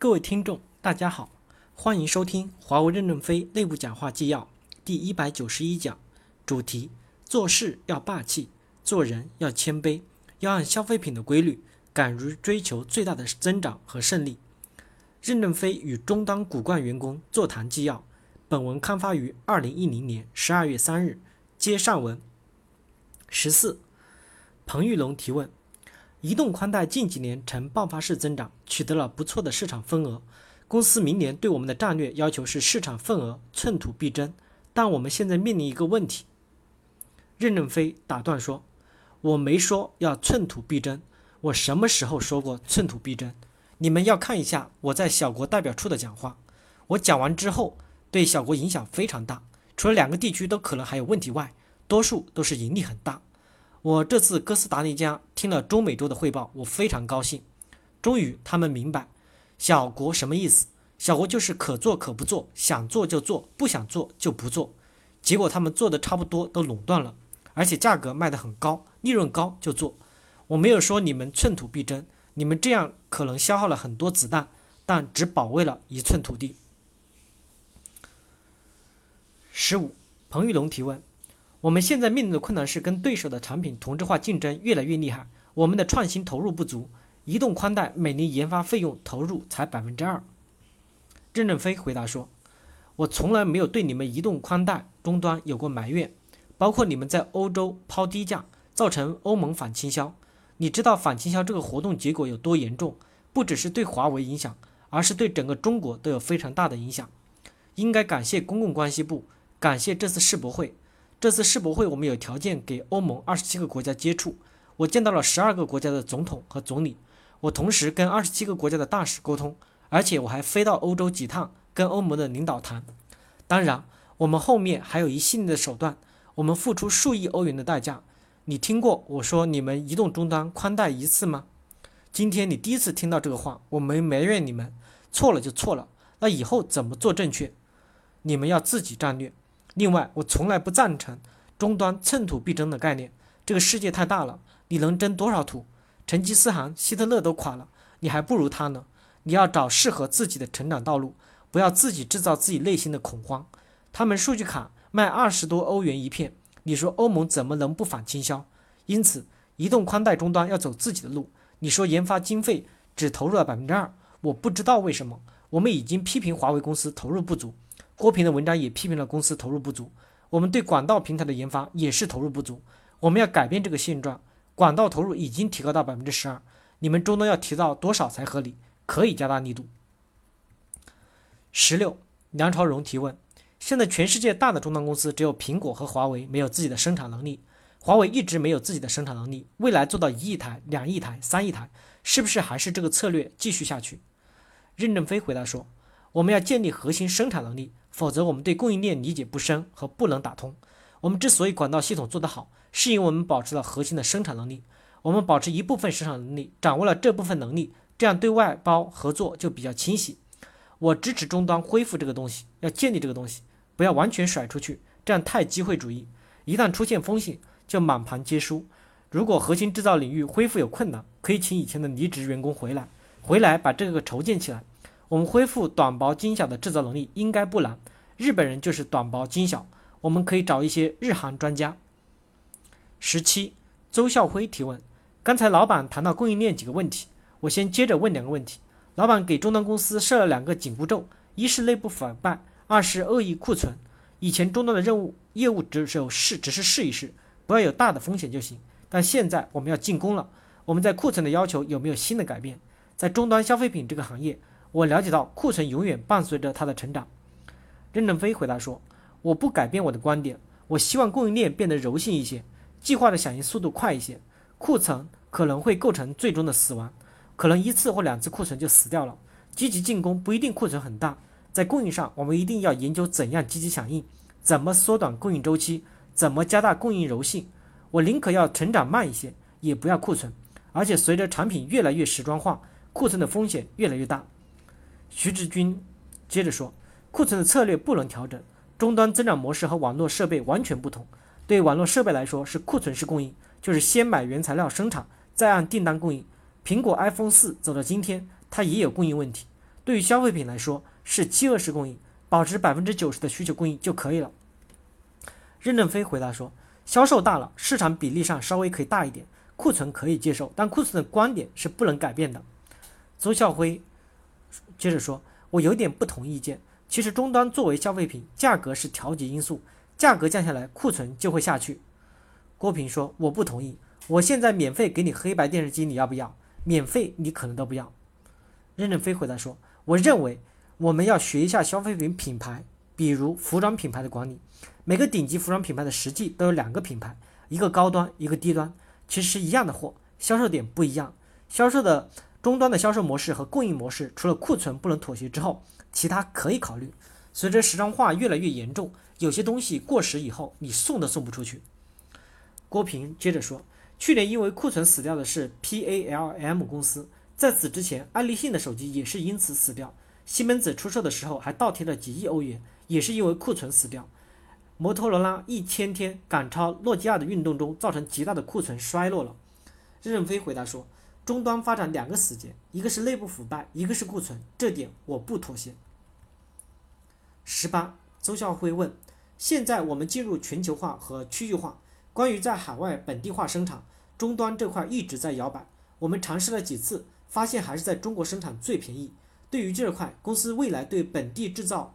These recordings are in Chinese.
各位听众，大家好，欢迎收听华为任正非内部讲话纪要第一百九十一讲，主题：做事要霸气，做人要谦卑，要按消费品的规律，敢于追求最大的增长和胜利。任正非与中当骨干员工座谈纪要，本文刊发于二零一零年十二月三日。接上文。十四，彭玉龙提问。移动宽带近几年呈爆发式增长，取得了不错的市场份额。公司明年对我们的战略要求是市场份额寸土必争，但我们现在面临一个问题。任正非打断说：“我没说要寸土必争，我什么时候说过寸土必争？你们要看一下我在小国代表处的讲话。我讲完之后，对小国影响非常大，除了两个地区都可能还有问题外，多数都是盈利很大。”我这次哥斯达黎加听了中美洲的汇报，我非常高兴。终于他们明白小国什么意思。小国就是可做可不做，想做就做，不想做就不做。结果他们做的差不多都垄断了，而且价格卖得很高，利润高就做。我没有说你们寸土必争，你们这样可能消耗了很多子弹，但只保卫了一寸土地。十五，彭玉龙提问。我们现在面临的困难是跟对手的产品同质化竞争越来越厉害，我们的创新投入不足，移动宽带每年研发费用投入才百分之二。任正非回答说：“我从来没有对你们移动宽带终端有过埋怨，包括你们在欧洲抛低价，造成欧盟反倾销。你知道反倾销这个活动结果有多严重？不只是对华为影响，而是对整个中国都有非常大的影响。应该感谢公共关系部，感谢这次世博会。”这次世博会，我们有条件给欧盟二十七个国家接触。我见到了十二个国家的总统和总理，我同时跟二十七个国家的大使沟通，而且我还飞到欧洲几趟，跟欧盟的领导谈。当然，我们后面还有一系列的手段，我们付出数亿欧元的代价。你听过我说你们移动终端宽带一次吗？今天你第一次听到这个话，我没埋怨你们，错了就错了。那以后怎么做正确？你们要自己战略。另外，我从来不赞成终端寸土必争的概念。这个世界太大了，你能争多少土？成吉思汗、希特勒都垮了，你还不如他呢。你要找适合自己的成长道路，不要自己制造自己内心的恐慌。他们数据卡卖二十多欧元一片，你说欧盟怎么能不反倾销？因此，移动宽带终端要走自己的路。你说研发经费只投入了百分之二，我不知道为什么。我们已经批评华为公司投入不足。郭平的文章也批评了公司投入不足，我们对管道平台的研发也是投入不足，我们要改变这个现状。管道投入已经提高到百分之十二，你们终端要提到多少才合理？可以加大力度。十六，梁朝荣提问：现在全世界大的终端公司只有苹果和华为没有自己的生产能力，华为一直没有自己的生产能力，未来做到一亿台、两亿台、三亿台，是不是还是这个策略继续下去？任正非回答说：我们要建立核心生产能力。否则，我们对供应链理解不深和不能打通。我们之所以管道系统做得好，是因为我们保持了核心的生产能力。我们保持一部分生产能力，掌握了这部分能力，这样对外包合作就比较清晰。我支持终端恢复这个东西，要建立这个东西，不要完全甩出去，这样太机会主义。一旦出现风险，就满盘皆输。如果核心制造领域恢复有困难，可以请以前的离职员工回来，回来把这个筹建起来。我们恢复短薄精小的制造能力应该不难。日本人就是短薄精小，我们可以找一些日韩专家。十七，周孝辉提问：刚才老板谈到供应链几个问题，我先接着问两个问题。老板给终端公司设了两个紧箍咒：一是内部腐败，二是恶意库存。以前终端的任务业务只有试，只是试一试，不要有大的风险就行。但现在我们要进攻了，我们在库存的要求有没有新的改变？在终端消费品这个行业。我了解到库存永远伴随着它的成长。任正非回答说：“我不改变我的观点，我希望供应链变得柔性一些，计划的响应速度快一些。库存可能会构成最终的死亡，可能一次或两次库存就死掉了。积极进攻不一定库存很大，在供应上我们一定要研究怎样积极响应，怎么缩短供应周期，怎么加大供应柔性。我宁可要成长慢一些，也不要库存。而且随着产品越来越时装化，库存的风险越来越大。”徐志军接着说：“库存的策略不能调整，终端增长模式和网络设备完全不同。对网络设备来说是库存式供应，就是先买原材料生产，再按订单供应。苹果 iPhone 四走到今天，它也有供应问题。对于消费品来说是饥饿式供应，保持百分之九十的需求供应就可以了。任正非回答说：“销售大了，市场比例上稍微可以大一点，库存可以接受，但库存的观点是不能改变的。”邹孝辉接着说：“我有点不同意见。其实终端作为消费品，价格是调节因素，价格降下来，库存就会下去。”郭平说：“我不同意。我现在免费给你黑白电视机，你要不要？免费你可能都不要。”任正非回答说：“我认为我们要学一下消费品品牌，比如服装品牌的管理。每个顶级服装品牌的实际都有两个品牌，一个高端，一个低端，其实是一样的货，销售点不一样。销售的终端的销售模式和供应模式，除了库存不能妥协之后，其他可以考虑。随着时装化越来越严重，有些东西过时以后，你送都送不出去。”郭平接着说：“去年因为库存死掉的是 PALM 公司，在此之前，爱立信的手机也是因此死掉。西门子出售的时候还倒贴了几亿欧元，也是因为库存死掉。摩托罗拉一千天赶超诺基亚的运动中，造成极大的库存衰落了。”任正非回答说：“终端发展两个死结，一个是内部腐败，一个是库存，这点我不妥协。”十八，周孝辉问：“现在我们进入全球化和区域化。”关于在海外本地化生产，终端这块一直在摇摆。我们尝试了几次，发现还是在中国生产最便宜。对于这块，公司未来对本地制造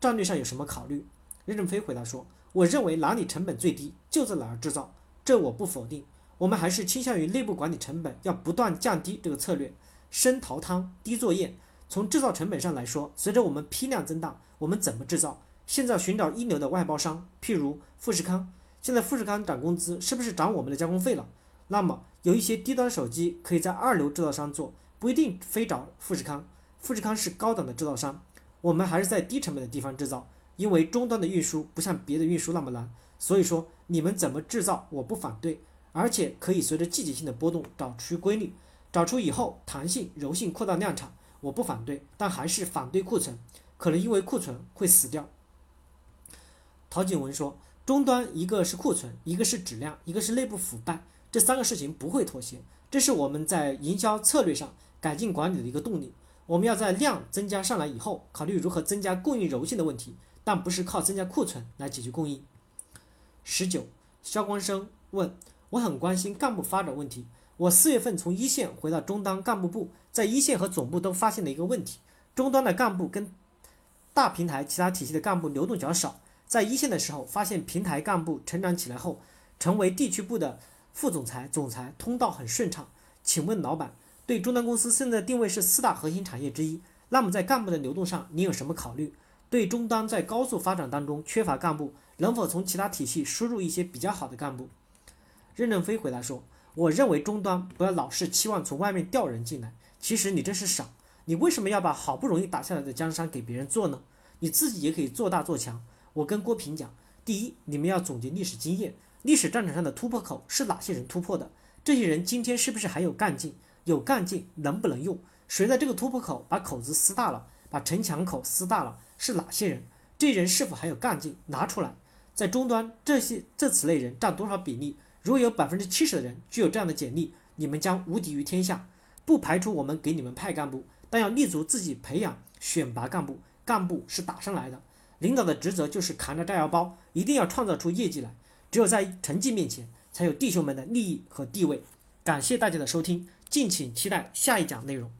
战略上有什么考虑？任正非回答说：“我认为哪里成本最低，就在哪儿制造，这我不否定。我们还是倾向于内部管理成本要不断降低这个策略，深淘汤，低作业。从制造成本上来说，随着我们批量增大，我们怎么制造？现在寻找一流的外包商，譬如富士康。”现在富士康涨工资，是不是涨我们的加工费了？那么有一些低端手机可以在二流制造商做，不一定非找富士康。富士康是高档的制造商，我们还是在低成本的地方制造，因为终端的运输不像别的运输那么难。所以说你们怎么制造我不反对，而且可以随着季节性的波动找出规律，找出以后弹性柔性扩大量产，我不反对，但还是反对库存，可能因为库存会死掉。陶景文说。终端一个是库存，一个是质量，一个是内部腐败，这三个事情不会妥协。这是我们在营销策略上改进管理的一个动力。我们要在量增加上来以后，考虑如何增加供应柔性的问题，但不是靠增加库存来解决供应。十九，肖光生问，我很关心干部发展问题。我四月份从一线回到中端干部部，在一线和总部都发现了一个问题：中端的干部跟大平台其他体系的干部流动较少。在一线的时候，发现平台干部成长起来后，成为地区部的副总裁、总裁，通道很顺畅。请问老板，对中端公司现在定位是四大核心产业之一，那么在干部的流动上，你有什么考虑？对中端在高速发展当中缺乏干部，能否从其他体系输入一些比较好的干部？任正非回答说：“我认为终端不要老是期望从外面调人进来，其实你这是傻。你为什么要把好不容易打下来的江山给别人做呢？你自己也可以做大做强。”我跟郭平讲，第一，你们要总结历史经验，历史战场上的突破口是哪些人突破的？这些人今天是不是还有干劲？有干劲能不能用？谁在这个突破口把口子撕大了，把城墙口撕大了？是哪些人？这人是否还有干劲？拿出来，在终端这些这此类人占多少比例？如果有百分之七十的人具有这样的简历，你们将无敌于天下。不排除我们给你们派干部，但要立足自己培养选拔干部，干部是打上来的。领导的职责就是扛着炸药包，一定要创造出业绩来。只有在成绩面前，才有弟兄们的利益和地位。感谢大家的收听，敬请期待下一讲内容。